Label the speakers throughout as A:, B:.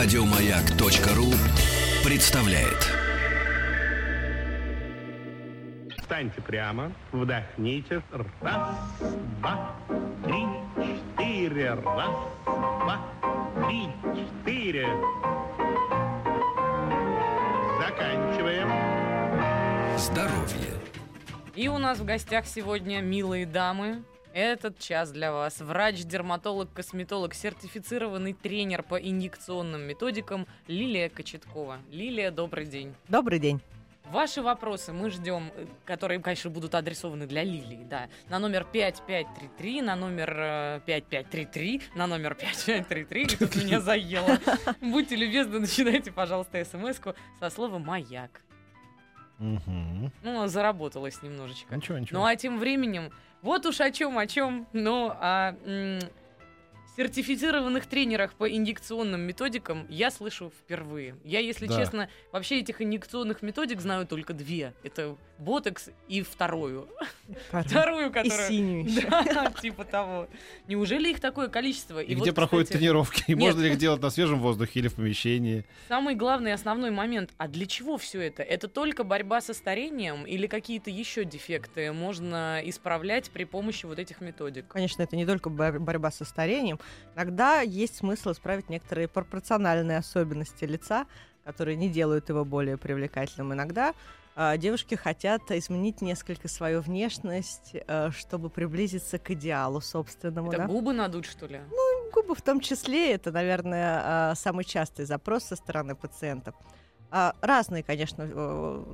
A: Радиомаяк.ру представляет.
B: Встаньте прямо, вдохните. Раз, два, три, четыре. Раз, два, три, четыре. Заканчиваем.
A: Здоровье.
C: И у нас в гостях сегодня, милые дамы, этот час для вас. Врач, дерматолог, косметолог, сертифицированный тренер по инъекционным методикам Лилия Кочеткова. Лилия, добрый день.
D: Добрый день.
C: Ваши вопросы мы ждем, э, которые, конечно, будут адресованы для Лилии, да, на номер 5533, на номер э, 5533, на номер 5533, и тут меня заело. Будьте любезны, начинайте, пожалуйста, смс-ку со слова «Маяк».
E: Мгм.
C: Ну, заработалось немножечко.
E: Ничего, ничего.
C: Ну а тем временем, вот уж о чем, о чем, но о м, сертифицированных тренерах по инъекционным методикам я слышу впервые. Я, если
E: Да.
C: честно, вообще этих инъекционных методик знаю только две. Это ботекс и вторую. Вторую,
D: И
C: которая...
D: синюю еще.
C: Да, типа того. Неужели их такое количество?
E: И,
C: вот,
E: где проходят
C: кстати,
E: тренировки? И можно ли их делать на свежем воздухе или в помещении?
C: Самый главный основной момент. А для чего все это? Это только борьба со старением или какие-то еще дефекты можно исправлять при помощи вот этих методик?
D: Конечно, это не только бор- борьба со старением. Иногда есть смысл исправить некоторые пропорциональные особенности лица, которые не делают его более привлекательным. Иногда девушки хотят изменить несколько свою внешность, э, чтобы приблизиться к идеалу собственному.
C: Это
D: да.
C: губы надуть, что ли?
D: Губы в том числе, это, наверное, а, самый частый запрос со стороны пациентов. А, Разные, конечно,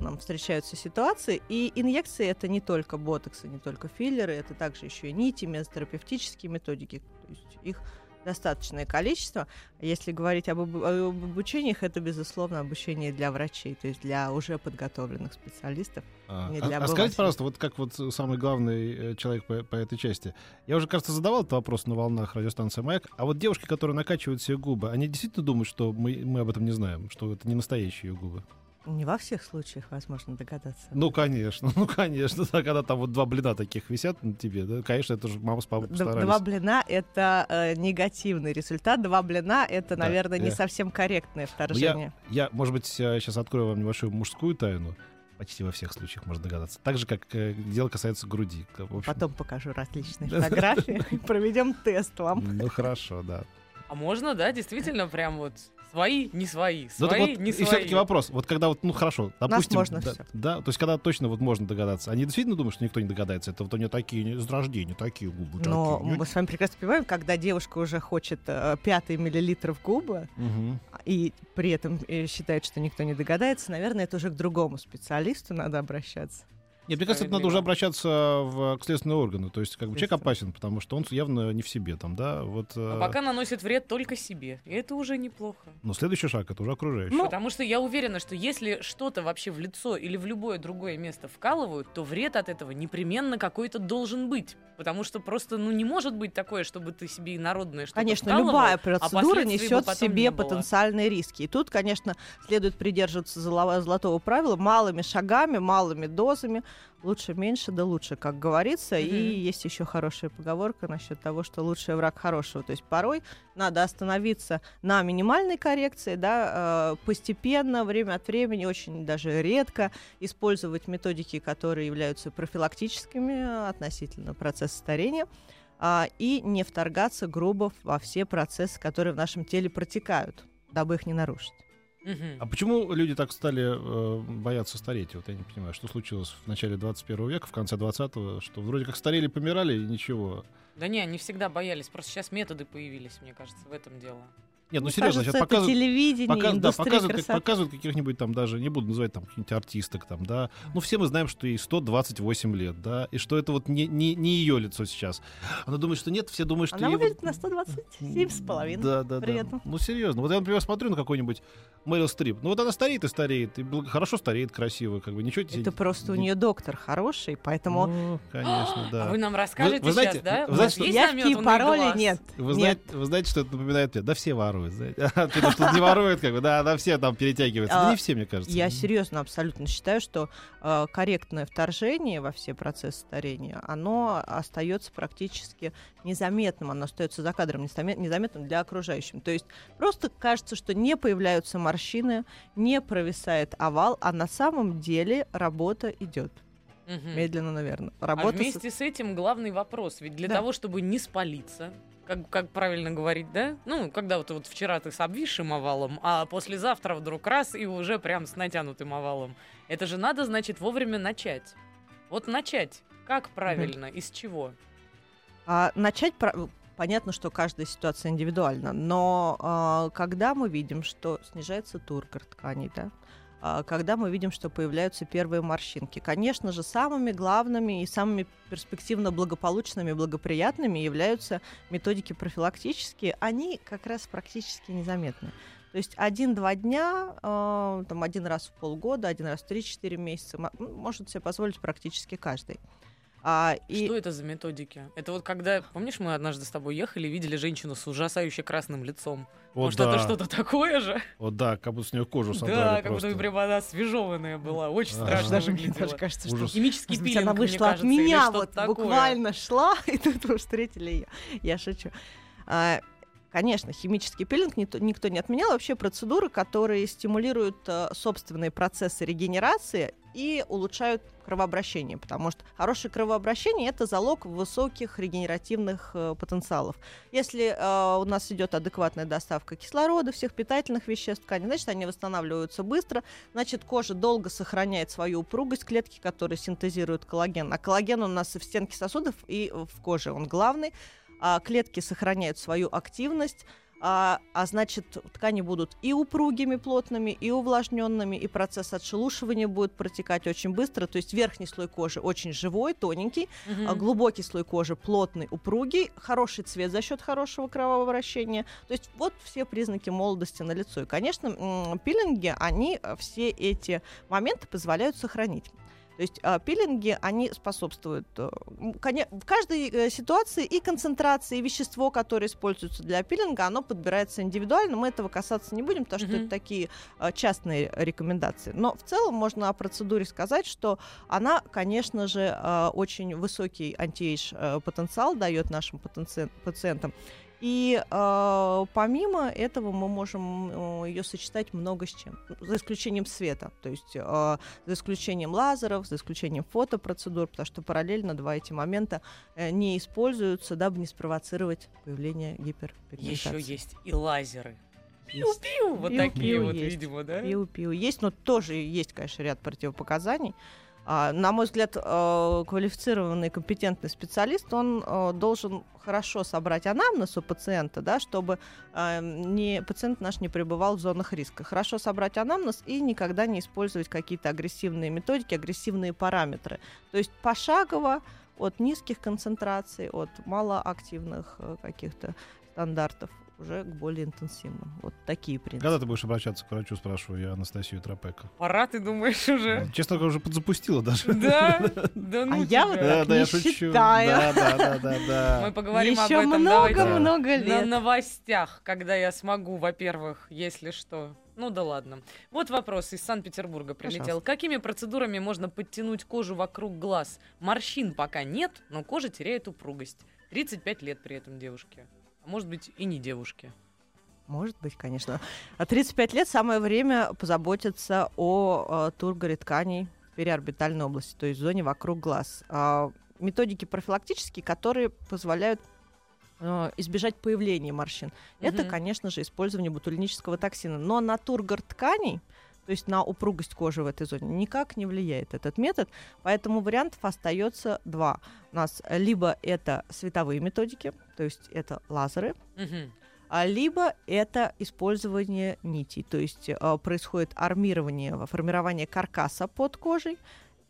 D: нам встречаются ситуации, и инъекции это не только ботоксы, не только филлеры, это также еще и нити, мезотерапевтические методики, то есть их достаточное количество. Если говорить об, об обучениях, это, безусловно, обучение для врачей, то есть для уже подготовленных специалистов.
E: А,
D: Не
E: а-
D: для
E: а скажите, пожалуйста, вот как вот самый главный э, человек по, по этой части. Я уже, кажется, задавал этот вопрос на волнах радиостанции «Маяк». А вот девушки, которые накачивают себе губы, они действительно думают, что мы, мы об этом не знаем, что это не настоящие губы?
D: Не во всех случаях возможно догадаться.
E: Ну, конечно, ну, конечно. Да, когда там вот два блина таких висят на тебе, да, конечно, это же мама с папой постарались.
D: Два блина это э, негативный результат. Два блина это,
E: Да,
D: наверное, не
E: э.
D: совсем корректное
E: Ну,
D: вторжение.
E: Я, я, может быть, сейчас открою вам небольшую мужскую тайну. Почти во всех случаях можно догадаться. Так же, как э, дело касается груди. В общем,
D: Потом покажу различные фотографии. Проведем тест вам.
E: Ну, хорошо, да.
C: А можно, да, действительно, прям вот свои, не свои,
E: Ну, так
C: свои,
E: вот,
C: не
E: и
C: свои.
E: все-таки вопрос. Вот когда вот, ну хорошо, допустим,
D: можно
E: да,
D: всё.
E: да, то есть когда точно вот можно догадаться. Они действительно думают, что никто не догадается. Это вот у нее такие с рождения, такие губы.
D: Но
E: такие.
D: мы с вами прекрасно понимаем, когда девушка уже хочет э, пятый миллилитров губы
E: Мгм.
D: и при этом э, считает, что никто не догадается, наверное, это уже к другому специалисту надо обращаться.
E: Нет, мне кажется, это надо уже обращаться в, к следственные органы. То есть, как бы человек опасен, потому что он явно не в себе там, да. Вот,
C: А
E: э,
C: пока наносит вред только себе. И это уже неплохо.
E: Но следующий шаг это уже окружающий.
D: Ну,
C: Потому что я уверена, что если что-то вообще в лицо или в любое другое место вкалывают, то вред от этого непременно какой-то должен быть. Потому что просто, ну, не может быть такое, чтобы ты себе инородное что-то
D: Конечно,
C: вкалывал,
D: любая
C: а
D: процедура
C: бы
D: несет в
C: не
D: себе
C: было.
D: потенциальные риски. И тут, конечно, следует придерживаться золо- золотого правила малыми шагами, малыми дозами. Лучше меньше, да лучше, как говорится. И
C: Мгм.
D: есть еще хорошая поговорка насчет того, что лучший враг хорошего. То есть порой надо остановиться на минимальной коррекции, да, э, постепенно, время от времени, очень даже редко использовать методики, которые являются профилактическими относительно процесса старения а, и не вторгаться грубо во все процессы, которые в нашем теле протекают, дабы их не нарушить.
E: А почему люди так стали э, бояться стареть? Вот я не понимаю, что случилось в начале 21 века, в конце 20-го, что вроде как старели, помирали, и ничего.
C: Да не, они всегда боялись. Просто сейчас методы появились, мне кажется, в этом дело.
E: Нет, ну
D: Мне
E: серьезно,
D: кажется,
E: сейчас показывают,
D: телевидение,
E: показ- да, показывают, как- показывают каких-нибудь там даже, не буду называть там каких-нибудь артисток там, да. Ну все мы знаем, что ей 128 лет, да, и что это вот не, не, не ее лицо сейчас. Она думает, что нет, все думают, что
D: Она
E: ей
D: выглядит
E: вот-
D: на 127 с половиной.
E: Да, да, да. Ну, серьезно. Вот я, например, смотрю на какой-нибудь Мэрил Стрип. Ну, вот она стареет и стареет. И хорошо стареет, красиво. Как бы ничего тебе-
D: Это просто у
E: не-
D: нее доктор хороший, поэтому
E: Ну, конечно, да.
C: А вы нам расскажете
E: вы знаете-
C: сейчас, да?
E: вы
C: У
E: знаете,
C: вас
E: что-
C: есть
D: явки и пароли нет.
E: Вы,
D: нет.
E: знаете, вы знаете, что это напоминает мне? Да все воруют. Воруют, знаете. А ты думаешь, что не воруют, как бы, да, да, все там перетягиваются. Да
D: А,
E: не все, мне кажется.
D: Я серьезно абсолютно считаю, что э, корректное вторжение во все процессы старения, оно остается практически незаметным, оно остается за кадром незаме- незаметным для окружающих. То есть просто кажется, что не появляются морщины, не провисает овал, а на самом деле работа идет.
C: Мгм.
D: Медленно, наверное.
C: А
D: Работа со-
C: вместе с этим главный вопрос. Ведь для
D: Да.
C: того, чтобы не спалиться, как, как правильно говорить, да? Ну, когда вот, вот вчера ты с обвисшим овалом, а послезавтра вдруг раз и уже прям с натянутым овалом. Это же надо, значит, вовремя начать. Вот начать. Как правильно? Из чего?
D: А начать про- понятно, что каждая ситуация индивидуальна, но а, когда мы видим, что снижается тургор тканей, да, когда мы видим, что появляются первые морщинки, конечно же, самыми главными и самыми перспективно благополучными, благоприятными являются методики профилактические. Они как раз практически незаметны. То есть один-два дня, э, там один раз в полгода, один раз в 3-4 месяца может себе позволить практически каждый. А, и...
C: Что это за методики? Это вот когда, помнишь, мы однажды с тобой ехали, видели женщину с ужасающе красным лицом.
E: Вот
C: Может,
E: да,
C: это что-то такое же?
E: вот да, как будто с нее кожу содрали
C: Да, как
E: просто.
C: будто прям она освежеванная была. Очень
E: Ага.
C: страшно
D: даже мне
C: выглядела.
D: даже кажется,
E: Ужас.
D: что
C: Химический пилинг,
D: она
C: мне
D: вышла от
C: кажется, или
D: меня, вот
C: такое.
D: буквально шла, и тут вы встретили ее. Я шучу. А, Конечно, химический пилинг никто, не отменял. Вообще процедуры, которые стимулируют э, собственные процессы регенерации и улучшают кровообращение, потому что хорошее кровообращение это залог высоких регенеративных э, потенциалов. Если э, у нас идет адекватная доставка кислорода, всех питательных веществ ткани, значит они восстанавливаются быстро, значит кожа долго сохраняет свою упругость, клетки, которые синтезируют коллаген, а коллаген у нас и в стенке сосудов, и в коже, он главный. А клетки сохраняют свою активность, а, а значит ткани будут и упругими, плотными, и увлажненными, и процесс отшелушивания будет протекать очень быстро. То есть верхний слой кожи очень живой, тоненький,
C: Мгм.
D: а глубокий слой кожи плотный, упругий, хороший цвет за счет хорошего кровообращения. То есть вот все признаки молодости на лицо. И, конечно, пилинги, они э, все эти моменты позволяют сохранить. То есть а, пилинги, они способствуют э, в каждой э, ситуации и концентрации, и вещество, которое используется для пилинга, оно подбирается индивидуально. Мы этого касаться не будем, потому что
C: Мгм.
D: это такие э, частные рекомендации. Но в целом можно о процедуре сказать, что она, конечно же, э, очень высокий антиэйдж э, потенциал дает нашим пациентам. И э, помимо этого мы можем ее сочетать много с чем, за исключением света, то есть э, за исключением лазеров, за исключением фотопроцедур, потому что параллельно два эти момента э, не используются, дабы не спровоцировать появление гиперпигментации.
C: Еще есть и лазеры. Пиу-пиу, вот
D: Пиу-пиу
C: такие вот,
D: есть.
C: видимо, да?
D: Пиу-пиу есть, но тоже есть, конечно, ряд противопоказаний. А, на мой взгляд, э, квалифицированный, компетентный специалист, он э, должен хорошо собрать анамнез у пациента, да, чтобы э, не, пациент наш не пребывал в зонах риска. Хорошо собрать анамнез и никогда не использовать какие-то агрессивные методики, агрессивные параметры. То есть пошагово от низких концентраций, от малоактивных э, каких-то стандартов уже к более интенсивным. Вот такие принципы.
E: Когда ты будешь обращаться к врачу, спрашиваю я Анастасию Тропека.
C: Пора, ты думаешь, уже?
E: Честно говоря, уже подзапустила даже.
C: Да, да ну
D: А я вот так
E: Да, да,
D: не считаю.
E: Да, да, да, да.
C: Мы поговорим об этом.
D: много-много
C: На
D: лет.
C: новостях, когда я смогу, во-первых, если что. Ну да ладно. Вот вопрос из Санкт-Петербурга прилетел.
D: Пожалуйста.
C: Какими процедурами можно подтянуть кожу вокруг глаз? Морщин пока нет, но кожа теряет упругость. 35 лет при этом девушке. А может быть и не девушке.
D: Может быть, конечно. А 35 лет самое время позаботиться о э, тургоре тканей в периорбитальной области, то есть в зоне вокруг глаз. А, методики профилактические, которые позволяют э, избежать появления морщин. Это,
C: Мгм.
D: конечно же, использование ботулинического токсина. Но на тургор тканей, то есть на упругость кожи в этой зоне, никак не влияет этот метод. Поэтому вариантов остается два. У нас либо это световые методики, то есть это лазеры, а либо это использование нитей, то есть э, происходит армирование, формирование каркаса под кожей,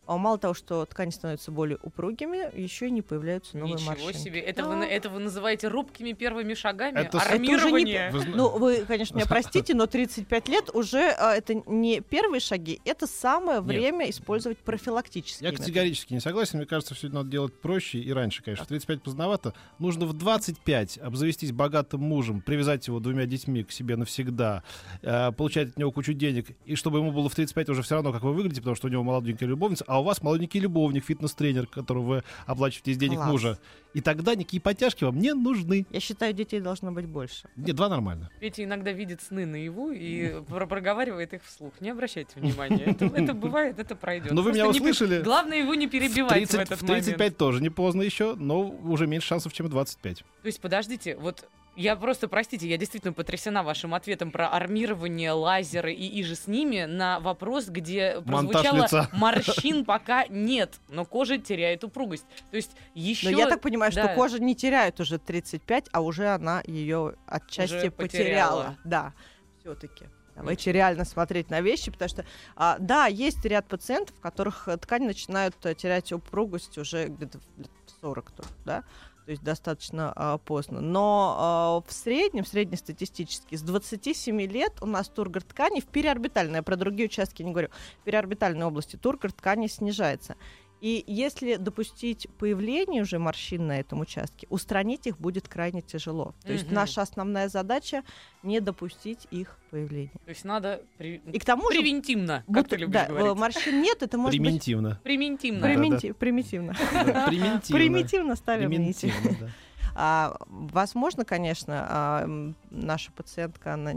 D: мало того, что ткани становятся более упругими, еще и не появляются новые
C: Ничего
D: морщинки.
C: себе. Это, вы,
D: Да.
C: на- это вы называете робкими первыми шагами?
E: Это с-
D: Это уже не
C: Армирование?
E: Вы
D: Ну, вы, конечно, меня простите, но 35 лет уже а, это не первые шаги, это самое
E: Нет.
D: время использовать профилактические
E: Я
D: методы.
E: категорически не согласен. Мне кажется, все надо делать проще и раньше, конечно. В 35 поздновато. Нужно в 25 обзавестись богатым мужем, привязать его двумя детьми к себе навсегда, э, получать от него кучу денег, и чтобы ему было в 35 уже все равно, как вы выглядите, потому что у него молоденькая любовница, а у вас молоденький любовник, фитнес-тренер, которого вы оплачиваете из денег
D: Класс.
E: мужа. И тогда никакие подтяжки вам не нужны.
D: Я считаю, детей должно быть больше.
E: Нет, два нормально.
C: Петя иногда видит сны наяву и про- проговаривает их вслух. Не обращайте внимания. Это, это бывает, это пройдет.
E: Но Ну, вы меня
C: не
E: услышали.
C: Главное его не
E: В
C: перебивать в
E: 30
C: этот
E: в 35
C: момент.
E: тоже не поздно еще, но уже меньше шансов, чем в 25.
C: То есть, подождите, вот я просто, простите, я действительно потрясена вашим ответом про армирование, лазеры и иже с ними на вопрос, где прозвучало морщин пока нет, но кожа теряет упругость. То есть еще...
D: Но я так понимаю, что
C: да.
D: кожа не теряет уже 35, а уже она ее отчасти
C: Уже
D: потеряла.
C: потеряла.
D: Да, все-таки. Давайте реально смотреть на вещи, потому что, а, да, есть ряд пациентов, у которых ткань начинают э, терять упругость уже где-то в лет в 40, то- да, то есть достаточно а, поздно. Но а, в среднем, среднестатистически, с 27 лет у нас тургор ткани в переорбитальной, я про другие участки не говорю, в переорбитальной области тургор ткани снижается. И если допустить появление уже морщин на этом участке, устранить их будет крайне тяжело. То есть
C: Мгм.
D: наша основная задача не допустить их появления.
C: То есть надо при-
D: И к тому же,
C: превентивно, как
D: будто-
C: ты любишь
D: да,
C: говорить.
D: морщин нет, это может быть
E: Примитивно.
D: Примити- примитивно.
E: Да, Примитивно.
D: Примитивно ставим нити.
E: Примитивно.
D: А, возможно, конечно, а, наша пациентка, она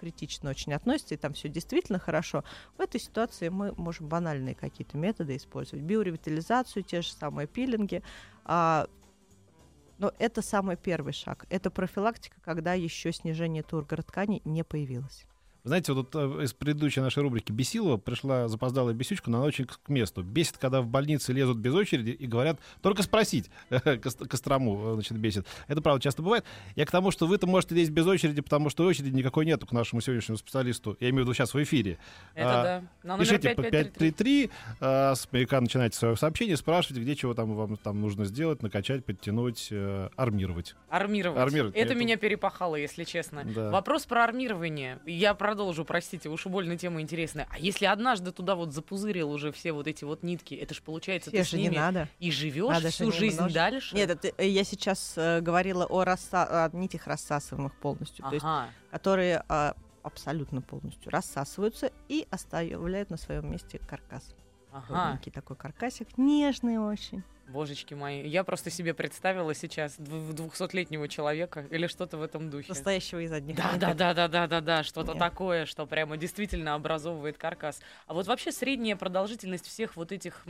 D: критично очень относится, и там все действительно хорошо. В этой ситуации мы можем банальные какие-то методы использовать. Биоревитализацию, те же самые пилинги. А, но это самый первый шаг. Это профилактика, когда еще снижение тургора тканей не появилось.
E: Знаете, вот тут, э, из предыдущей нашей рубрики Бесилова пришла запоздалая бесючка, но она очень к месту. Бесит, когда в больнице лезут без очереди и говорят, только спросить, Кост- Кострому, э, значит, бесит. Это, правда, часто бывает. Я к тому, что вы-то можете лезть без очереди, потому что очереди никакой нету к нашему сегодняшнему специалисту. Я имею в виду сейчас в эфире.
C: Это
E: А,
C: да. На
E: Пишите по
C: 5533.
E: 533, а, с маяка начинайте свое сообщение, спрашивайте, где чего там вам там нужно сделать, накачать, подтянуть, э, армировать.
C: Армировать.
E: Армировать,
C: Это
E: это-
C: меня перепахало, если честно.
E: Да.
C: Вопрос про армирование. Я продолжу, простите, уж больно тема интересная. А если однажды туда вот запузырил уже все вот эти вот нитки, это ж получается,
D: Все
C: ты
D: же
C: с
D: не
C: ними
D: надо.
C: и живешь
D: Надо
C: всю
D: не
C: жизнь
D: множить.
C: дальше?
D: Нет, это, э, я сейчас э, говорила о, расса- о нитях рассасываемых полностью. То есть
C: Ага.
D: которые а, абсолютно полностью рассасываются и оставляют на своем месте каркас.
C: Ага.
D: Ровненький такой каркасик, нежный очень.
C: Божечки мои. Я просто себе представила сейчас двухсотлетнего человека или что-то в этом духе.
D: Состоящего из одних
C: Да, да, да, да, да, да, да, что-то такое, что прямо действительно образовывает каркас. А вот вообще средняя продолжительность всех вот этих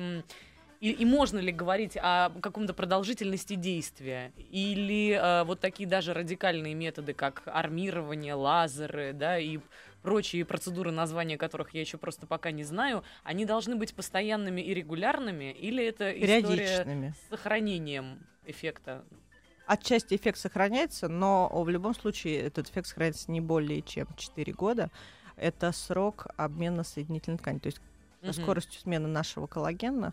C: и, и можно ли говорить о каком-то продолжительности действия? Или э, вот такие даже радикальные методы, как армирование, лазеры, да, и прочие процедуры, названия которых я еще просто пока не знаю, они должны быть постоянными и регулярными? Или это история с сохранением эффекта?
D: Отчасти эффект сохраняется, но в любом случае этот эффект сохраняется не более чем 4 года. Это срок обмена соединительной ткани. То есть со
C: Мгм.
D: скоростью смены нашего коллагена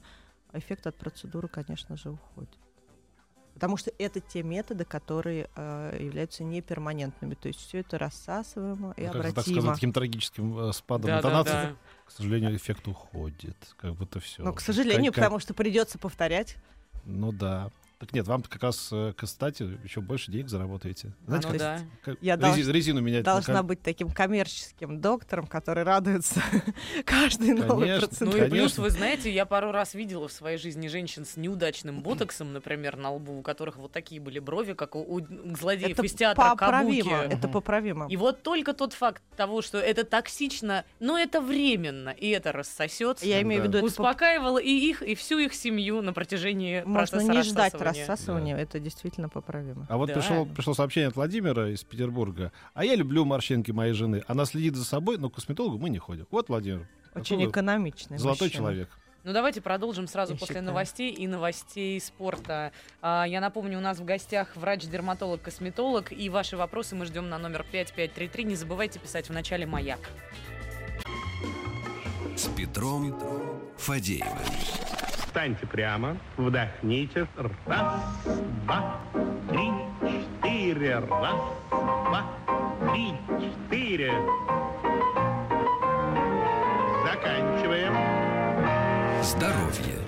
D: эффект от процедуры, конечно же, уходит. Потому что это те методы, которые э, являются неперманентными. То есть все это рассасываемо и
E: Ну, как-то, так
D: обратимо.
E: сказать, таким трагическим э, спадом
C: Да, да,
E: интонации.
C: да.
E: К сожалению, эффект уходит. Как будто все.
D: Но, к сожалению, потому что придется повторять.
E: Ну да. Так нет, вам как раз, э, кстати, еще больше денег заработаете. Знаете,
C: ну
E: как-
C: да.
E: как
D: Я
E: рези-
D: долж-
E: резину менять. на
D: Должна быть таким коммерческим доктором, который радуется каждой новой
E: Конечно.
C: Ну
D: процедуре.
C: и плюс, вы знаете, я пару раз видела в своей жизни женщин с неудачным ботоксом, например, на лбу, у которых вот такие были брови, как у, у злодеев из театра
D: поправимо.
C: Кабуки.
D: Это поправимо.
C: И вот только тот факт того, что это токсично, но это временно, и это рассосется,
D: Я имею в виду, это
C: успокаивало и их, и всю их семью на протяжении
D: можно
C: процесса
D: не ждать
C: рассасывания.
D: рассасывания, это действительно поправимо.
E: А вот
C: Да.
E: пришло, пришло сообщение от Владимира из Петербурга. А я люблю морщинки моей жены. Она следит за собой, но к косметологу мы не ходим. Вот, Владимир.
D: Очень экономичный
E: Золотой
D: мужчина.
E: человек.
C: Ну давайте продолжим сразу
D: Я
C: после
D: считаю.
C: новостей и новостей спорта. А, я напомню, у нас в гостях врач-дерматолог-косметолог, и ваши вопросы мы ждем на номер 5533. Не забывайте писать в начале «Маяк».
A: С Петром Фадеева.
B: Встаньте прямо, вдохните. Раз, два, три, четыре. Раз, два, три, четыре. Заканчиваем.
A: Здоровье.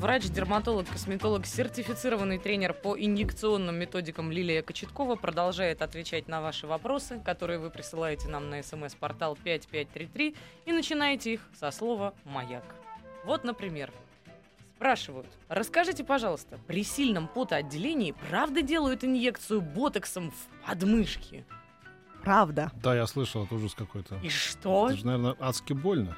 C: Врач, дерматолог, косметолог, сертифицированный тренер по инъекционным методикам Лилия Кочеткова продолжает отвечать на ваши вопросы, которые вы присылаете нам на смс-портал 5533 и начинаете их со слова «Маяк». Вот, например, спрашивают, расскажите, пожалуйста, при сильном потоотделении правда делают инъекцию ботоксом в подмышки?
D: Правда.
E: Да, я слышал, это ужас какой-то.
C: И что?
E: Это же, наверное, адски больно.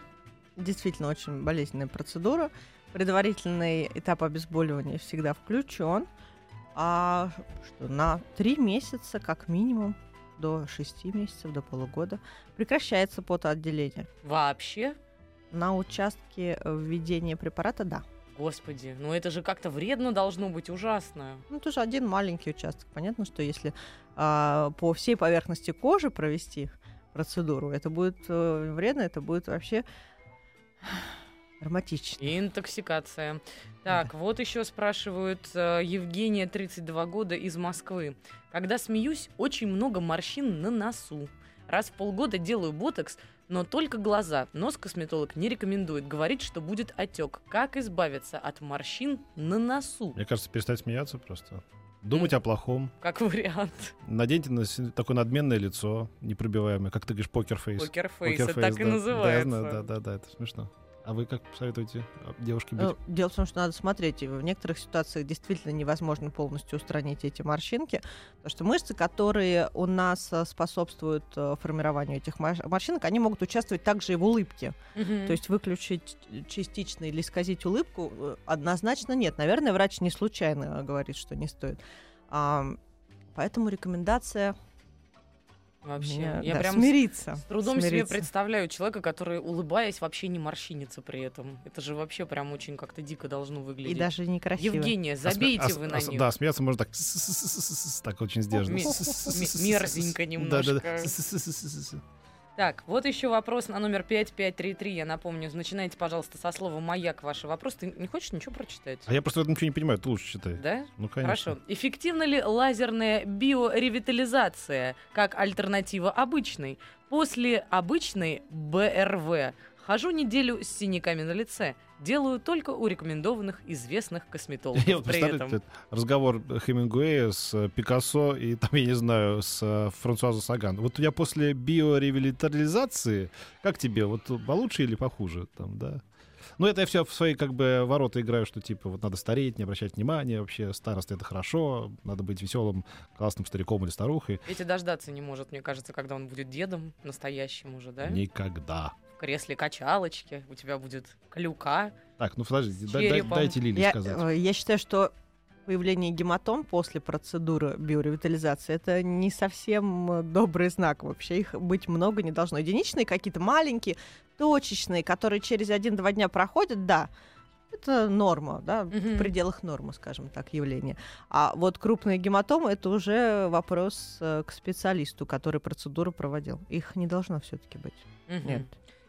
D: Действительно очень болезненная процедура. Предварительный этап обезболивания всегда включен. А что, на три месяца, как минимум, до шести месяцев, до полугода, прекращается потоотделение.
C: Вообще?
D: На участке введения препарата, да.
C: Господи, ну это же как-то вредно должно быть, ужасно.
D: Ну, тоже один маленький участок. Понятно, что если а, по всей поверхности кожи провести процедуру, это будет э, вредно, это будет вообще драматично.
C: И интоксикация. Так, вот еще спрашивают э, Евгения, 32 года, из Москвы. Когда смеюсь, очень много морщин на носу. Раз в полгода делаю ботокс, но только глаза. Нос косметолог не рекомендует. Говорит, что будет отек. Как избавиться от морщин на носу?
E: Мне кажется, перестать смеяться просто. Думать о плохом.
C: Как вариант.
E: Наденьте на такое надменное лицо, непробиваемое, как ты говоришь, poker
C: face. Poker face, это
E: poker face,
C: так и
E: да.
C: называется.
E: Да, да, да, да, это смешно. А вы как посоветуете а, девушке быть?
D: Э, Дело в том, что надо смотреть. В некоторых ситуациях действительно невозможно полностью устранить эти морщинки, потому что мышцы, которые у нас э, способствуют э, формированию этих мор- морщинок, они могут участвовать также и в улыбке.
C: Мгм.
D: То есть выключить частично или исказить улыбку э, однозначно нет. Наверное, врач не случайно говорит, что не стоит. А, поэтому рекомендация
C: Вообще,
D: мне,
C: я
D: да,
C: прям
D: смириться.
C: С трудом себе
D: смириться.
C: представляю человека, который, улыбаясь, вообще не морщинится при этом. Это же вообще прям очень как-то дико должно
D: И
C: выглядеть.
D: даже некрасиво.
C: Евгения,
E: А
C: забейте
E: а
C: вы
E: а
C: на
E: с-
C: них.
E: Да, смеяться можно так, так очень сдержанно.
C: Мерзенько немножко.
E: Да-да-да.
C: Так, вот еще вопрос на номер 5533. Я напомню, начинайте, пожалуйста, со слова «Маяк» ваши вопросы. Ты не хочешь ничего прочитать?
E: А я просто в этом ничего не понимаю, ты лучше читай.
C: Да?
E: Ну, конечно.
C: Хорошо. Эффективна ли лазерная биоревитализация как альтернатива обычной? После обычной БРВ хожу неделю с синяками на лице. Делаю только у рекомендованных известных косметологов.
E: Я вот
C: При этом.
E: разговор Хемингуэя с э, Пикассо и там, я не знаю, с э, Франсуазо Саган. Вот я после биоревитализации, как тебе, вот получше или похуже там, да? Ну, это я все в свои как бы ворота играю, что типа вот надо стареть, не обращать внимания, вообще старость это хорошо, надо быть веселым, классным стариком или старухой.
C: Петя дождаться не может, мне кажется, когда он будет дедом настоящим уже, да?
E: Никогда.
C: В кресле качалочки, у тебя будет клюка.
E: Так, ну подождите, дай- дайте Лили
D: Я,
E: сказать.
D: э, я считаю, что появление гематом после процедуры биоревитализации это не совсем э, добрый знак. Вообще их быть много не должно. Единичные какие-то маленькие, точечные, которые через один-два дня проходят, да, это норма, да,
C: Мгм.
D: в пределах нормы, скажем так, явление. А вот крупные гематомы это уже вопрос э, к специалисту, который процедуру проводил. Их не должно все-таки быть.
C: Мгм.
D: Нет.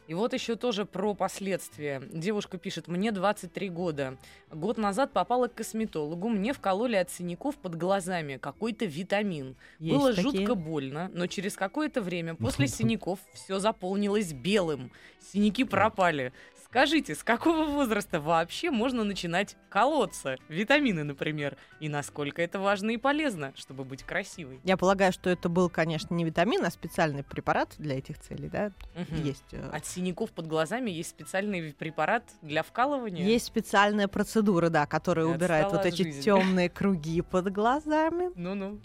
C: И вот еще тоже про последствия. Девушка пишет, мне 23 года. Год назад попала к косметологу, мне вкололи от синяков под глазами какой-то витамин.
D: Есть
C: Было
D: такие.
C: жутко больно, но через какое-то время после синяков все заполнилось белым. Синяки пропали. Скажите, с какого возраста вообще можно начинать колоться? Витамины, например. И насколько это важно и полезно, чтобы быть красивой?
D: Я полагаю, что это был, конечно, не витамин, а специальный препарат для этих целей, да?
C: Мгм.
D: Есть. э,
C: От синяков под глазами есть специальный препарат для вкалывания?
D: Есть специальная процедура, да, которая
C: Я
D: убирает вот
C: от
D: эти темные круги под глазами
C: Ну-ну.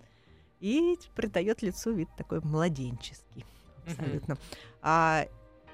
D: и придает лицу вид такой младенческий. Абсолютно. А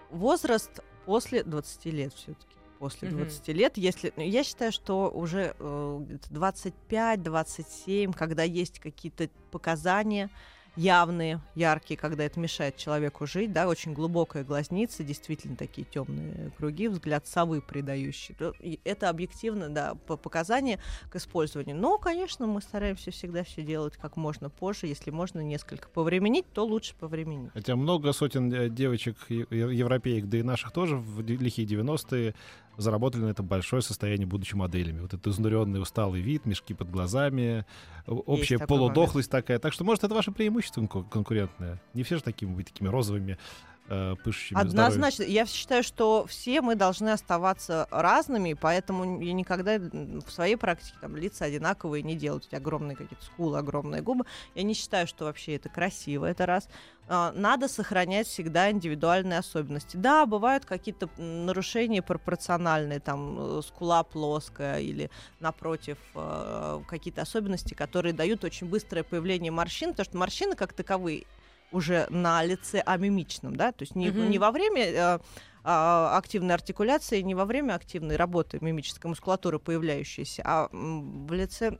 D: возраст после 20 лет все-таки. После
C: Мгм.
D: 20 лет, если. ну, Я считаю, что уже э, где-то 25-27, когда есть какие-то показания явные, яркие, когда это мешает человеку жить, да, очень глубокая глазница, действительно такие темные круги, взгляд совы придающий. Это объективно, да, по показания к использованию. Но, конечно, мы стараемся всегда все делать как можно позже. Если можно несколько повременить, то лучше повременить.
E: Хотя много сотен э, девочек, европеек, да и наших тоже в лихие 90-е заработали на этом большое состояние, будучи моделями. Вот этот изнуренный, усталый вид, мешки под глазами, общая полудохлость такая. Так что, может, это ваше преимущество конку- конкурентное. Не все же такими быть такими розовыми, э, пышущими.
D: Однозначно. Я считаю, что все мы должны оставаться разными, поэтому я никогда в своей практике там, лица одинаковые не делаю. Эти огромные какие-то скулы, огромные губы. Я не считаю, что вообще это красиво, это раз. А, Надо сохранять всегда индивидуальные особенности. Да, бывают какие-то нарушения пропорциональные, там э, скула плоская или напротив э, какие-то особенности, которые дают очень быстрое появление морщин, потому что морщины как таковые уже на лице амимичном, да, то есть не,
C: Мгм.
D: не во время э, а, активной артикуляции, не во время активной работы мимической мускулатуры появляющейся, а в лице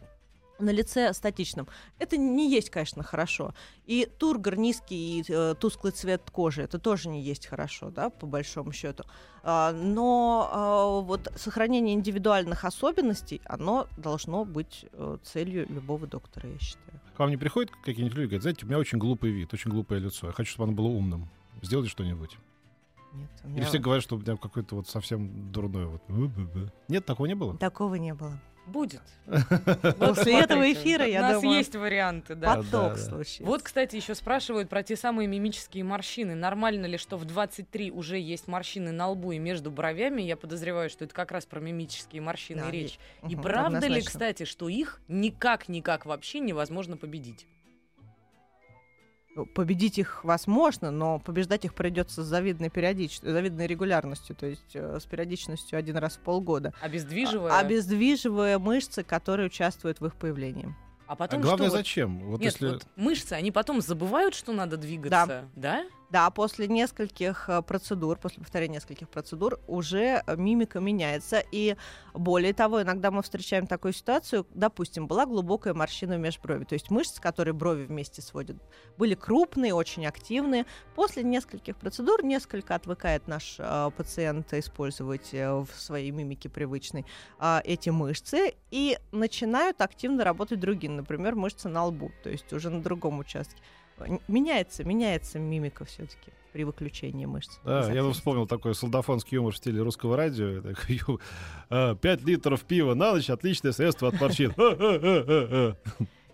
D: на лице статичном. Это не есть, конечно, хорошо. И тургор низкий, и э, тусклый цвет кожи, это тоже не есть хорошо, да, по большому счету. А, но а, вот сохранение индивидуальных особенностей, оно должно быть э, целью любого доктора, я считаю.
E: К вам не приходят какие-нибудь люди, говорят, знаете, у меня очень глупый вид, очень глупое лицо. Я хочу, чтобы оно было умным. Сделайте что-нибудь.
D: Нет, у
E: Или
D: меня
E: все говорят, что у меня какой-то вот совсем дурной вот. Нет, такого не было?
D: такого не было.
C: Будет.
D: После этого эфира, я
C: У нас
D: думаю,
C: есть варианты, да.
D: Поток случится.
C: Вот, кстати, еще спрашивают про те самые мимические морщины. Нормально ли, что в 23 уже есть морщины на лбу и между бровями? Я подозреваю, что это как раз про мимические морщины речь. И правда ли, кстати, что их никак-никак вообще невозможно победить?
D: Победить их возможно, но побеждать их придется с завидной периодичностью, завидной регулярностью, то есть э, с периодичностью один раз в полгода.
C: Обездвиживая?
D: А- Обездвиживая мышцы, которые участвуют в их появлении.
C: А
E: А
C: потом
E: главное,
C: что?
E: зачем? Вот
C: Нет,
E: если...
C: вот мышцы, они потом забывают, что надо двигаться, да?
D: Да, после нескольких э, процедур, после повторения нескольких процедур, уже э, мимика меняется. И более того, иногда мы встречаем такую ситуацию, допустим, была глубокая морщина в межброви, то есть мышцы, которые брови вместе сводят, были крупные, очень активные. После нескольких процедур несколько отвыкает наш э, пациент использовать э, в своей мимике привычной а, эти мышцы и начинают активно работать другие, например, мышцы на лбу, то есть уже на другом участке. Меняется, меняется мимика все-таки при выключении мышц.
E: Да, я вспомнил такой солдафонский юмор в стиле русского радио. Такой, ю, а, Пять литров пива на ночь — отличное средство от морщин.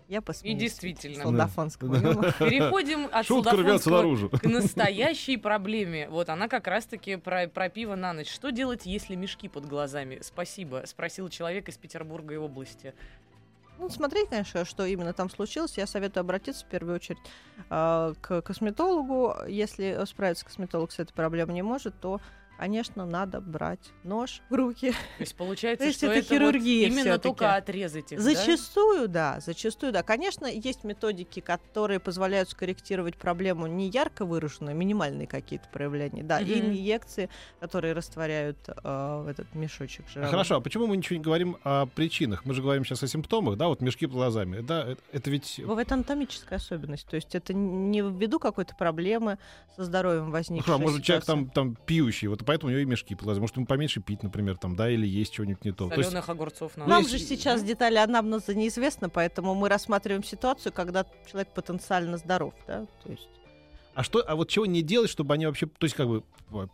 D: Я посмеюсь.
C: И действительно.
D: Солдафонского
E: Да.
D: юмора.
C: Переходим от
E: Шутка рвется
C: солдафонского
E: наружу.
C: к настоящей проблеме. Вот она как раз-таки про, про пиво на ночь. Что делать, если мешки под глазами? Спасибо, спросил человек из Петербурга и области.
D: Ну, смотреть, конечно, что именно там случилось. Я советую обратиться в первую очередь э, к косметологу. Если справиться косметолог с этой проблемой не может, то, конечно, надо брать нож в руки.
C: То есть получается,
D: То есть
C: что
D: это
C: это,
D: хирургия
C: вот именно
D: всё-таки.
C: только отрезать их, да?
D: Зачастую, да, зачастую, да. Конечно, есть методики, которые позволяют скорректировать проблему не ярко выраженную, минимальные какие-то проявления, да, и
C: Мгм.
D: инъекции, которые растворяют э, этот мешочек жировой.
E: Хорошо, а почему мы ничего не говорим о причинах? Мы же говорим сейчас о симптомах, да, вот мешки под глазами. Да, это, это ведь...
D: Бывает анатомическая особенность, то есть это не ввиду какой-то проблемы со здоровьем
E: Ну,
D: возникшей
E: хорошо, а может, человек
D: ситуации.
E: там, там пьющий, вот поэтому у него и мешки под глазами. Может, ему поменьше пить, например, там, да, или есть что-нибудь не то. То есть,
C: Соленых огурцов на
E: Ну,
D: Нам же сейчас детали анамнеза неизвестны, поэтому мы рассматриваем ситуацию, когда человек потенциально здоров, да, то есть
E: а что, а вот чего не делать, чтобы они вообще, то есть как бы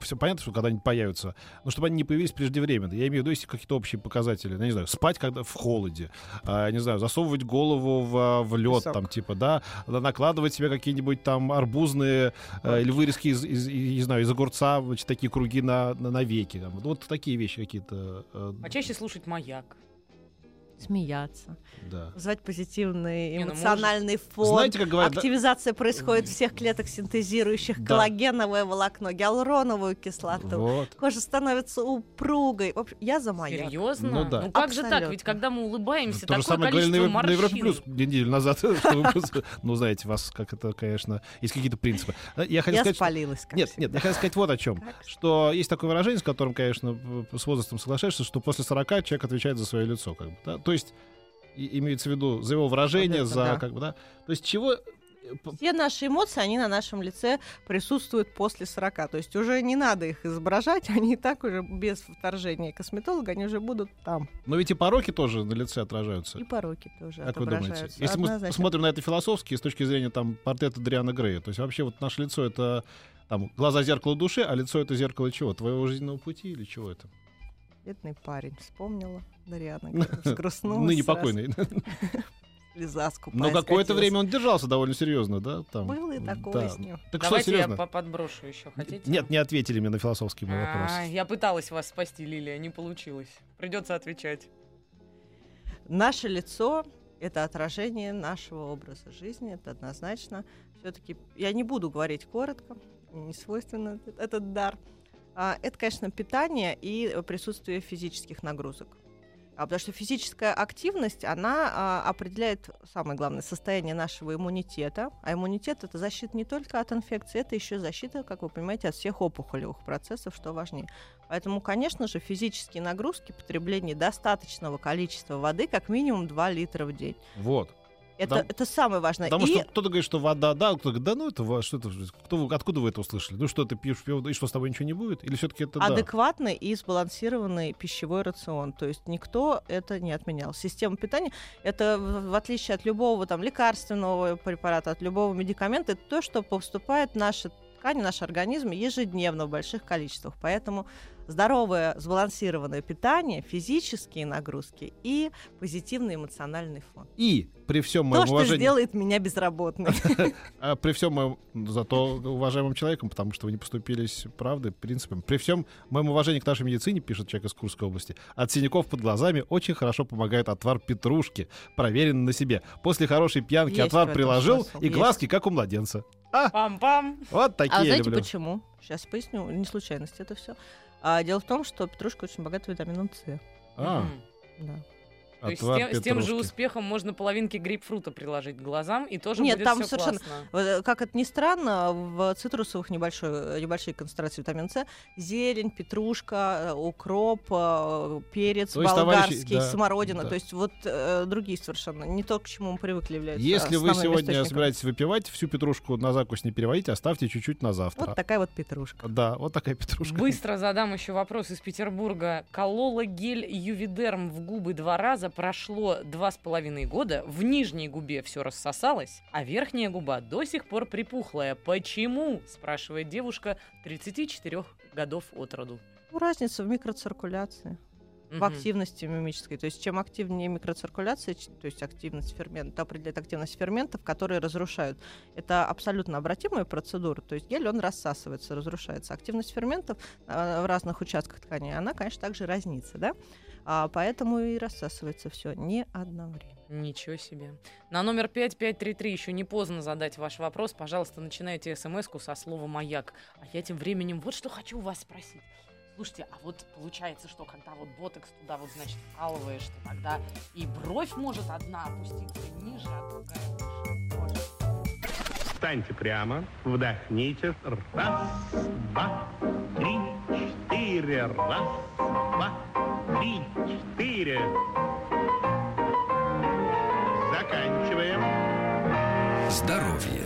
E: все понятно, что когда они появятся, но чтобы они не появились преждевременно. Я имею в виду, есть какие-то общие показатели, ну, не знаю, спать когда в холоде, а, не знаю, засовывать голову в, в лед,
D: Песок.
E: там типа, да, да, накладывать себе какие-нибудь там арбузные э, или вырезки из, из- из- не знаю, из огурца, значит, такие круги на, на, на веки, там. вот такие вещи какие-то. э,
C: А чаще слушать маяк.
D: Смеяться,
E: да.
D: вызывать позитивный
C: Не, ну,
D: эмоциональный фон.
E: Знаете, как говорят, да-
D: Активизация происходит всех клеток, синтезирующих
E: Да.
D: коллагеновое волокно, гиалуроновую кислоту.
E: вот.
D: Кожа становится упругой. В общем, я за маяк.
C: Серьезно?
E: Ну да.
C: как же так?
D: Абсолютно.
C: Ведь когда мы улыбаемся,
E: То же
C: такое
E: самое говорили
C: количество
E: на, Ев- на Европе. Плюс неделю назад. Ну, знаете, вас как это, конечно, есть какие-то принципы. А, Я
D: спалилась, как
E: Нет, нет, я хотел сказать вот о чем. Что есть такое выражение, с которым, конечно, с возрастом соглашаешься, что после 40 человек отвечает за свое лицо. Как бы, да? То есть и- имеется в виду за его выражение,
D: Вот это
E: за
D: да.
E: как бы, да. То есть чего... э,
D: Все наши эмоции, они на нашем лице присутствуют после 40. То есть уже не надо их изображать, они и так уже без вторжения косметолога, они уже будут там.
E: Но ведь и пороки тоже на лице отражаются.
D: И пороки тоже
E: Как вы думаете? Если мы
D: Однозначно.
E: смотрим на это философски, с точки зрения там портрета Дриана Грея, то есть вообще вот наше лицо это там глаза зеркало души, а лицо это зеркало чего? Твоего жизненного пути или чего это?
D: Бедный парень, вспомнила. Дарьяна говорит, взгрустнулась
E: Ныне покойный.
D: Слеза скупая
E: Но какое-то время он держался довольно серьезно, да? Там.
D: Было и такое
E: Да.
D: с ним.
E: Так что,
C: Давайте я
E: серьезно?
C: по- подброшу еще, хотите?
E: Нет, не ответили мне на философский мой вопрос.
C: А, я пыталась вас спасти, Лилия, не получилось. Придется отвечать.
D: Наше лицо — это отражение нашего образа жизни, это однозначно. Все-таки я не буду говорить коротко, не свойственно этот, дар. А, это, конечно, питание и присутствие физических нагрузок. А, потому что физическая активность, она а, определяет, самое главное, состояние нашего иммунитета. А иммунитет — это защита не только от инфекции, это еще защита, как вы понимаете, от всех опухолевых процессов, что важнее. Поэтому, конечно же, физические нагрузки, потребление достаточного количества воды, как минимум 2 литра в день.
E: Вот.
D: Это,
E: Потому-
D: это самое важное.
E: Потому
D: И
E: что кто-то говорит, что вода, да, кто-то говорит, да ну это что это, кто, откуда вы это услышали? Ну что, ты пьешь пиво, и что, с тобой ничего не будет? Или все-таки это да?
D: адекватный и сбалансированный пищевой рацион. То есть никто это не отменял. Система питания это в отличие от любого там лекарственного препарата, от любого медикамента, это то, что поступает в наши ткани, наш организм ежедневно в больших количествах. Поэтому здоровое, сбалансированное питание, физические нагрузки и позитивный эмоциональный фон.
E: И при всем
D: То,
E: моем
D: что
E: уважении,
D: сделает меня безработной.
E: а, при всем моем зато уважаемым человеком, потому что вы не поступились правдой, принципами. При всем моем уважении к нашей медицине, пишет человек из Курской области, от синяков под глазами очень хорошо помогает отвар петрушки, проверенный на себе. После хорошей пьянки отвар приложил, и
D: есть.
E: глазки как у младенца.
C: Пам-пам!
E: Вот такие
D: А знаете
E: люблю.
D: почему? Сейчас поясню. Не случайность это все. А, дело в том, что петрушка очень богата витамином С.
E: А.
D: Да.
C: То есть с тем, с тем же успехом можно половинки грейпфрута приложить к глазам, и тоже
D: Нет,
C: будет
D: там
C: всё
D: совершенно-
C: классно.
D: Э, Как это ни странно, в цитрусовых небольшой, небольшие концентрации витамина С зелень, петрушка, э, укроп, э, перец
E: То есть, товарищи,
D: болгарский,
E: да,
D: смородина.
E: да.
D: То есть вот э, другие совершенно. Не то, к чему мы привыкли являются
E: Если вы сегодня собираетесь выпивать, всю петрушку на закусь не переводите, оставьте чуть-чуть на завтра.
D: Вот такая вот петрушка.
E: Да, вот такая петрушка.
C: Быстро задам еще вопрос из Петербурга. Колола гель Ювидерм в губы два раза, прошло два с половиной года, в нижней губе все рассосалось, а верхняя губа до сих пор припухлая. Почему? спрашивает девушка 34 годов от роду.
D: Ну, разница в микроциркуляции. в активности мимической. То есть чем активнее микроциркуляция, то есть активность ферментов, определяет активность ферментов, которые разрушают. Это абсолютно обратимая процедура. То есть гель, он рассасывается, разрушается. Активность ферментов а, в разных участках ткани, она, конечно, также разнится, да? А, поэтому и рассасывается все не одновременно.
C: Ничего себе. На номер 5533 еще не поздно задать ваш вопрос. Пожалуйста, начинайте смс-ку со слова «Маяк». А я тем временем вот что хочу у вас спросить. Слушайте, а вот получается, что когда вот ботекс туда вот, значит, вкалываешь, то тогда и бровь может одна опуститься ниже, а другая выше.
B: Встаньте прямо, вдохните. Раз, два, три, четыре. Раз, два, три, четыре. Заканчиваем.
A: Здоровье.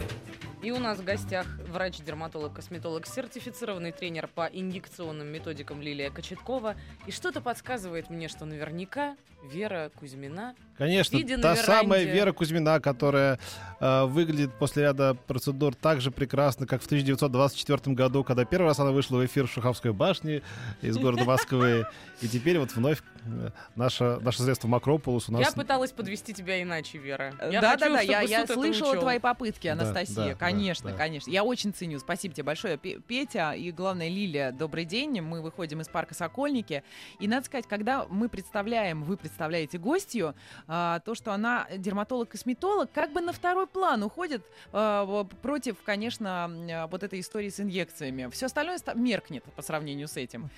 C: И у нас в гостях врач-дерматолог, косметолог, сертифицированный тренер по инъекционным методикам Лилия Кочеткова. И что-то подсказывает мне, что наверняка Вера Кузьмина
E: Конечно, та
C: веранде.
E: самая Вера Кузьмина, которая э, выглядит после ряда процедур так же прекрасно, как в 1924 году, когда первый раз она вышла в эфир в Шуховской башне из города Москвы. И теперь вот вновь э, наша, наше средство Макрополус у нас...
C: Я пыталась подвести тебя иначе, Вера. Я
F: да,
C: хочу,
F: да, я, я слышала
C: учел.
F: твои попытки, Анастасия.
E: да,
F: конечно,
E: да.
F: конечно. Я очень ценю. Спасибо тебе большое, Пе- Петя и, главное, Лилия. Добрый день. Мы выходим из парка Сокольники. И надо сказать, когда мы представляем, вы представляете гостью, а, то, что она дерматолог-косметолог, как бы на второй план уходит а, против, конечно, а, вот этой истории с инъекциями. Все остальное ста- меркнет по сравнению с этим.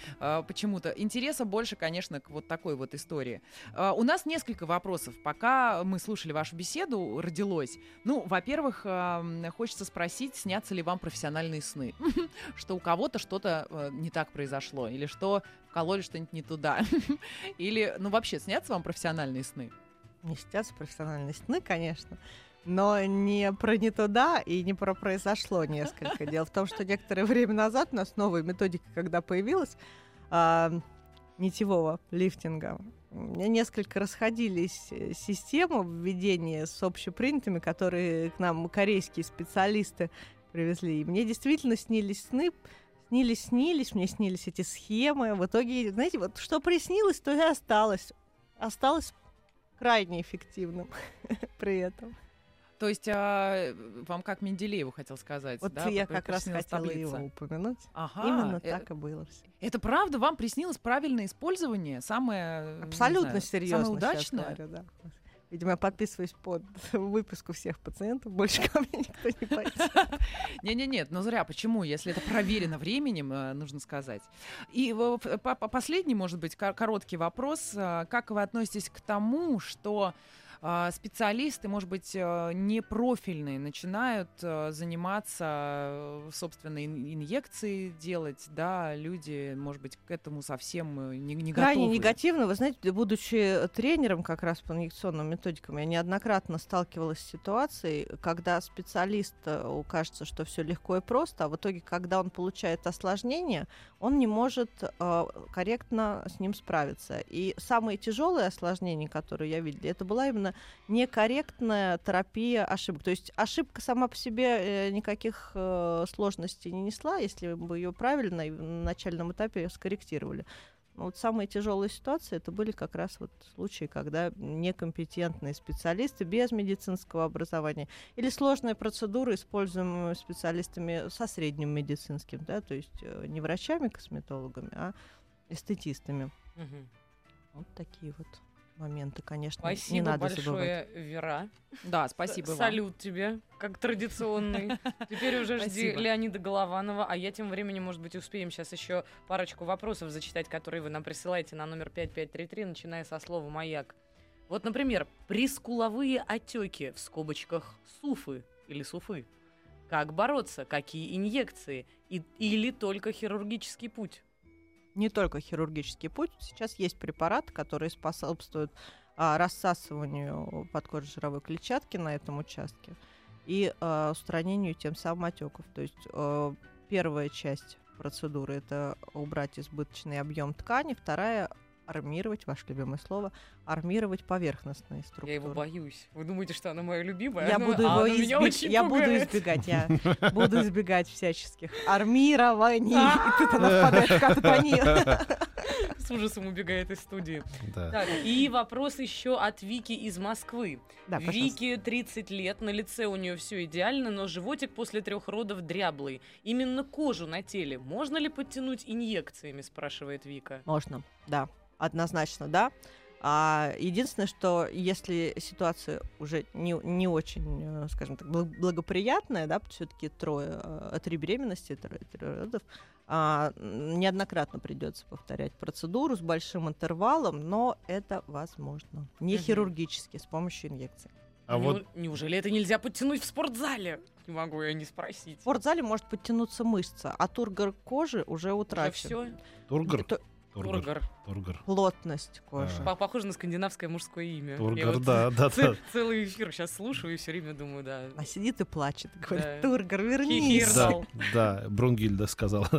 F: Почему-то. Интереса больше, конечно, к вот такой вот истории. У нас несколько вопросов. Пока мы слушали вашу беседу, родилось. Ну, во-первых, хочется спросить, снятся ли вам профессиональные сны? Что у кого-то что-то э, не так произошло, или что вкололи что-нибудь не туда. Или, ну, вообще, снятся вам профессиональные сны?
D: Не снятся профессиональные сны, конечно. Но не про не туда и не про произошло несколько. Дело в том, что некоторое время назад у нас новая методика, когда появилась, а, нитевого лифтинга, у меня несколько расходились э, системы введения с общепринятыми, которые к нам корейские специалисты привезли. И мне действительно снились сны, снились, снились, мне снились эти схемы. В итоге, знаете, вот что приснилось, то и осталось. Осталось крайне эффективным при этом.
F: То есть а, вам как Менделееву хотел сказать,
D: Вот
F: да?
D: я как раз хотела
F: таблица.
D: его упомянуть.
F: Ага,
D: Именно
F: э,
D: так и было всё.
F: Это правда? Вам приснилось правильное использование? Самое...
D: Абсолютно
F: знаю,
D: серьезно
F: Самое удачное?
D: говорю, да. Видимо, я подписываюсь под выписку всех пациентов, больше ко мне никто не пойдет.
F: Не-не-нет, ну зря. Почему? Если это проверено временем, э, нужно сказать. И по- последний, может быть, кор- короткий вопрос. А, Как вы относитесь к тому, что специалисты, может быть, э, не профильные, начинают э, заниматься, э, собственно, ин- инъекции делать, да, люди, может быть, к этому совсем не, не
D: Крайне
F: готовы.
D: негативно. Вы знаете, будучи тренером как раз по инъекционным методикам, я неоднократно сталкивалась с ситуацией, когда специалист кажется, что все легко и просто, а в итоге, когда он получает осложнение, он не может э, корректно с ним справиться. И самые тяжелые осложнения, которые я видела, это была именно некорректная терапия ошибок. То есть ошибка сама по себе э, никаких э, сложностей не несла, если бы ее правильно и в начальном этапе скорректировали. Но вот самые тяжелые ситуации это были как раз вот случаи, когда некомпетентные специалисты без медицинского образования или сложные процедуры, используемые специалистами со средним медицинским, да, то есть э, не врачами, косметологами, а эстетистами.
C: Мгм.
D: Вот такие вот моменты, конечно,
C: Спасибо
D: не надо забывать.
C: большое, Вера.
F: Да, спасибо вам.
C: Салют тебе, как традиционный. Теперь уже жди
F: Спасибо.
C: Леонида Голованова, а я тем временем, может быть, успеем сейчас еще парочку вопросов зачитать, которые вы нам присылаете на номер 5533, начиная со слова «Маяк». Вот, например, прискуловые отеки в скобочках суфы или суфы. Как бороться? Какие инъекции? И- или только хирургический путь?
D: Не только хирургический путь. Сейчас есть препараты, которые способствуют а, рассасыванию подкожной жировой клетчатки на этом участке и а, устранению тем самым отеков. То есть э, первая часть процедуры это убрать избыточный объем ткани, вторая армировать, ваше любимое слово, армировать поверхностные структуры.
C: Я его боюсь. Вы думаете, что она моя любимая?
D: Я
C: Ну,
D: буду
C: а
D: его избег-
C: очень
D: я буду избегать, я буду избегать всяческих армирований. И тут она впадает в кататонию.
C: С ужасом убегает из студии.
E: Да.
C: Так, и вопрос еще от Вики из Москвы.
D: Да.
C: Вике 30 лет, на лице у нее все идеально, но животик после трех родов дряблый. Именно кожу на теле можно ли подтянуть инъекциями, спрашивает Вика.
D: Можно, да, однозначно, да. А единственное, что если ситуация уже не, не очень, э, скажем так, бл- благоприятная, да, все-таки трое, э, три беременности, трое, трое родов, а, неоднократно придется повторять процедуру с большим интервалом, но это возможно. Не хирургически, с помощью инъекций.
E: А
C: Неу-
E: вот
C: Неужели это нельзя подтянуть в спортзале? Не могу я не спросить.
D: В спортзале может подтянуться мышца, а тургор кожи уже
C: Уже
D: утрачен.
C: все?
E: Тургор. Тургор.
C: Тургор.
E: Тургор.
D: Плотность кожи.
E: А.
C: По- Похоже на скандинавское мужское имя. Я
E: Тургор,
C: вот
E: да, да,
C: ц-
E: да.
C: Целый эфир сейчас слушаю и все время думаю, да.
D: А сидит и плачет, говорит,
C: Да.
D: Тургор, вернись.
E: Да, да, Брунгильда сказала.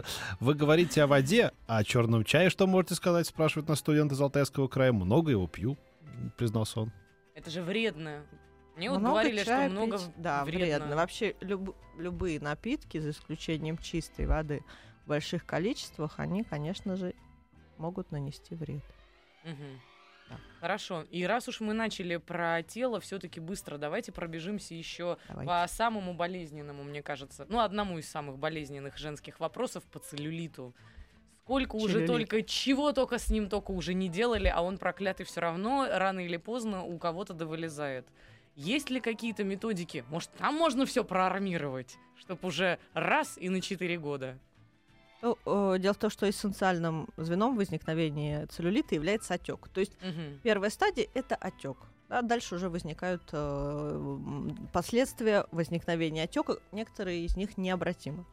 E: Вы говорите о воде, а о черном чае что можете сказать? Спрашивает нас студент из Алтайского края. Много его пью, признался он.
C: Это же вредно. Мне вот
D: Много
C: говорили, что
D: чая
C: много
D: пить, да,
C: вредно.
D: Вообще люб- любые напитки, за исключением чистой воды, в больших количествах, они, конечно же, могут нанести вред.
C: Мгм.
D: Да.
C: Хорошо. И раз уж мы начали про тело, все-таки быстро давайте пробежимся еще
D: Давайте.
C: по самому болезненному, мне кажется. Ну, одному из самых болезненных женских вопросов по целлюлиту. Сколько уже
D: Целлюлит.
C: только, чего только с ним только уже не делали, а он проклятый все равно рано или поздно у кого-то довылезает. Есть ли какие-то методики? Может, там можно все проармировать, чтобы уже раз и на 4 года?
D: Ну, э, дело в том, что эссенциальным звеном возникновения целлюлита является отек. То есть
C: Мгм.
D: первая стадия это отек. Да, дальше уже возникают э, последствия возникновения отека. Некоторые из них необратимы.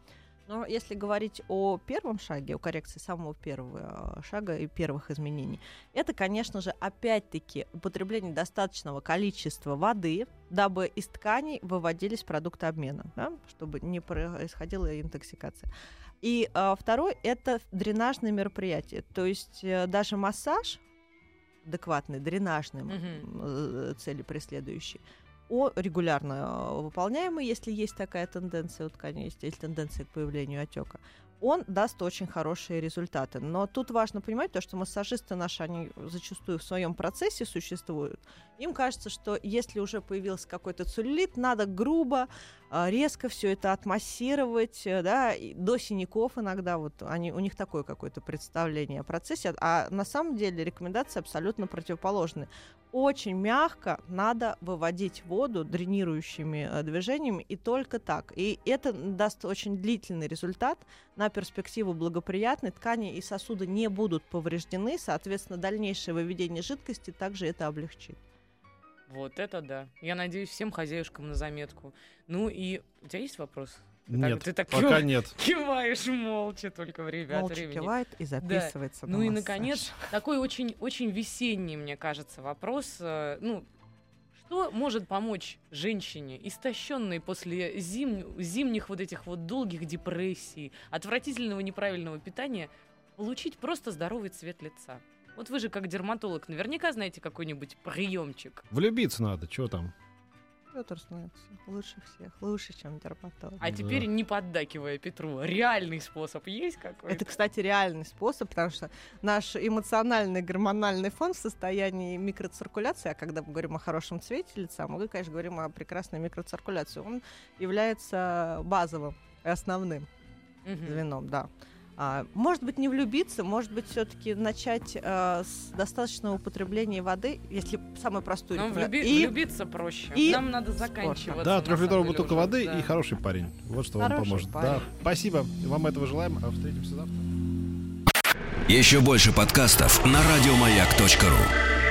D: Но если говорить о первом шаге, о коррекции самого первого э, шага и первых изменений, это, конечно же, опять-таки употребление достаточного количества воды, дабы из тканей выводились продукты обмена, да, чтобы не происходила интоксикация. И э, второй это дренажные мероприятия. То есть э, даже массаж адекватный, дренажный, э, цели преследующий, о, регулярно э, выполняемый, если есть такая тенденция у ткани, есть, есть тенденция к появлению отека, он даст очень хорошие результаты. Но тут важно понимать то, что массажисты наши, они зачастую в своем процессе существуют. Им кажется, что если уже появился какой-то целлюлит, надо грубо, а, резко все это отмассировать, э, да, до синяков иногда вот они, у них такое какое-то представление о процессе, а на самом деле рекомендации абсолютно противоположны. Очень мягко надо выводить воду дренирующими э, движениями и только так. И это даст очень длительный результат, на перспективу благоприятный, ткани и сосуды не будут повреждены, соответственно, дальнейшее выведение жидкости также это облегчит.
C: Вот это да. Я надеюсь, всем хозяюшкам на заметку. Ну и у тебя есть вопрос? Ты
E: Нет,
C: так, ты так
E: пока
C: кив-
E: нет.
C: киваешь молча только время от
D: Молча
C: времени.
D: кивает и записывается. на
C: Ну и наконец такой очень очень весенний, мне кажется, вопрос. э, Ну что может помочь женщине, истощенной после зим- зимних вот этих вот долгих депрессий, отвратительного неправильного питания, получить просто здоровый цвет лица? Вот вы же как дерматолог наверняка знаете какой-нибудь приемчик.
E: Влюбиться надо, что там?
D: Петр знает всё. лучше всех, лучше, чем дерматолог.
C: А
E: Да.
C: теперь не поддакивая Петру, реальный способ есть какой-то?
D: Это, кстати, реальный способ, потому что наш эмоциональный гормональный фон в состоянии микроциркуляции, а когда мы говорим о хорошем цвете лица, мы, конечно, говорим о прекрасной микроциркуляции, он является базовым и основным
C: Мгм.
D: звеном, да. А, может быть, не влюбиться, может быть, все-таки начать э, с достаточного употребления воды, если самую простую
C: Нам
D: рекомен-
C: влюби-
D: И
C: влюбиться проще.
D: и
C: Нам надо
D: спортом.
C: заканчиваться.
E: Да, трехлитровая бутылка
C: уже,
E: воды
C: да.
E: и хороший парень. Вот что вам
D: Хороший
E: поможет.
D: парень.
E: Да, спасибо. Вам этого желаем. А встретимся завтра.
A: Еще больше подкастов на радиомаяк.ру.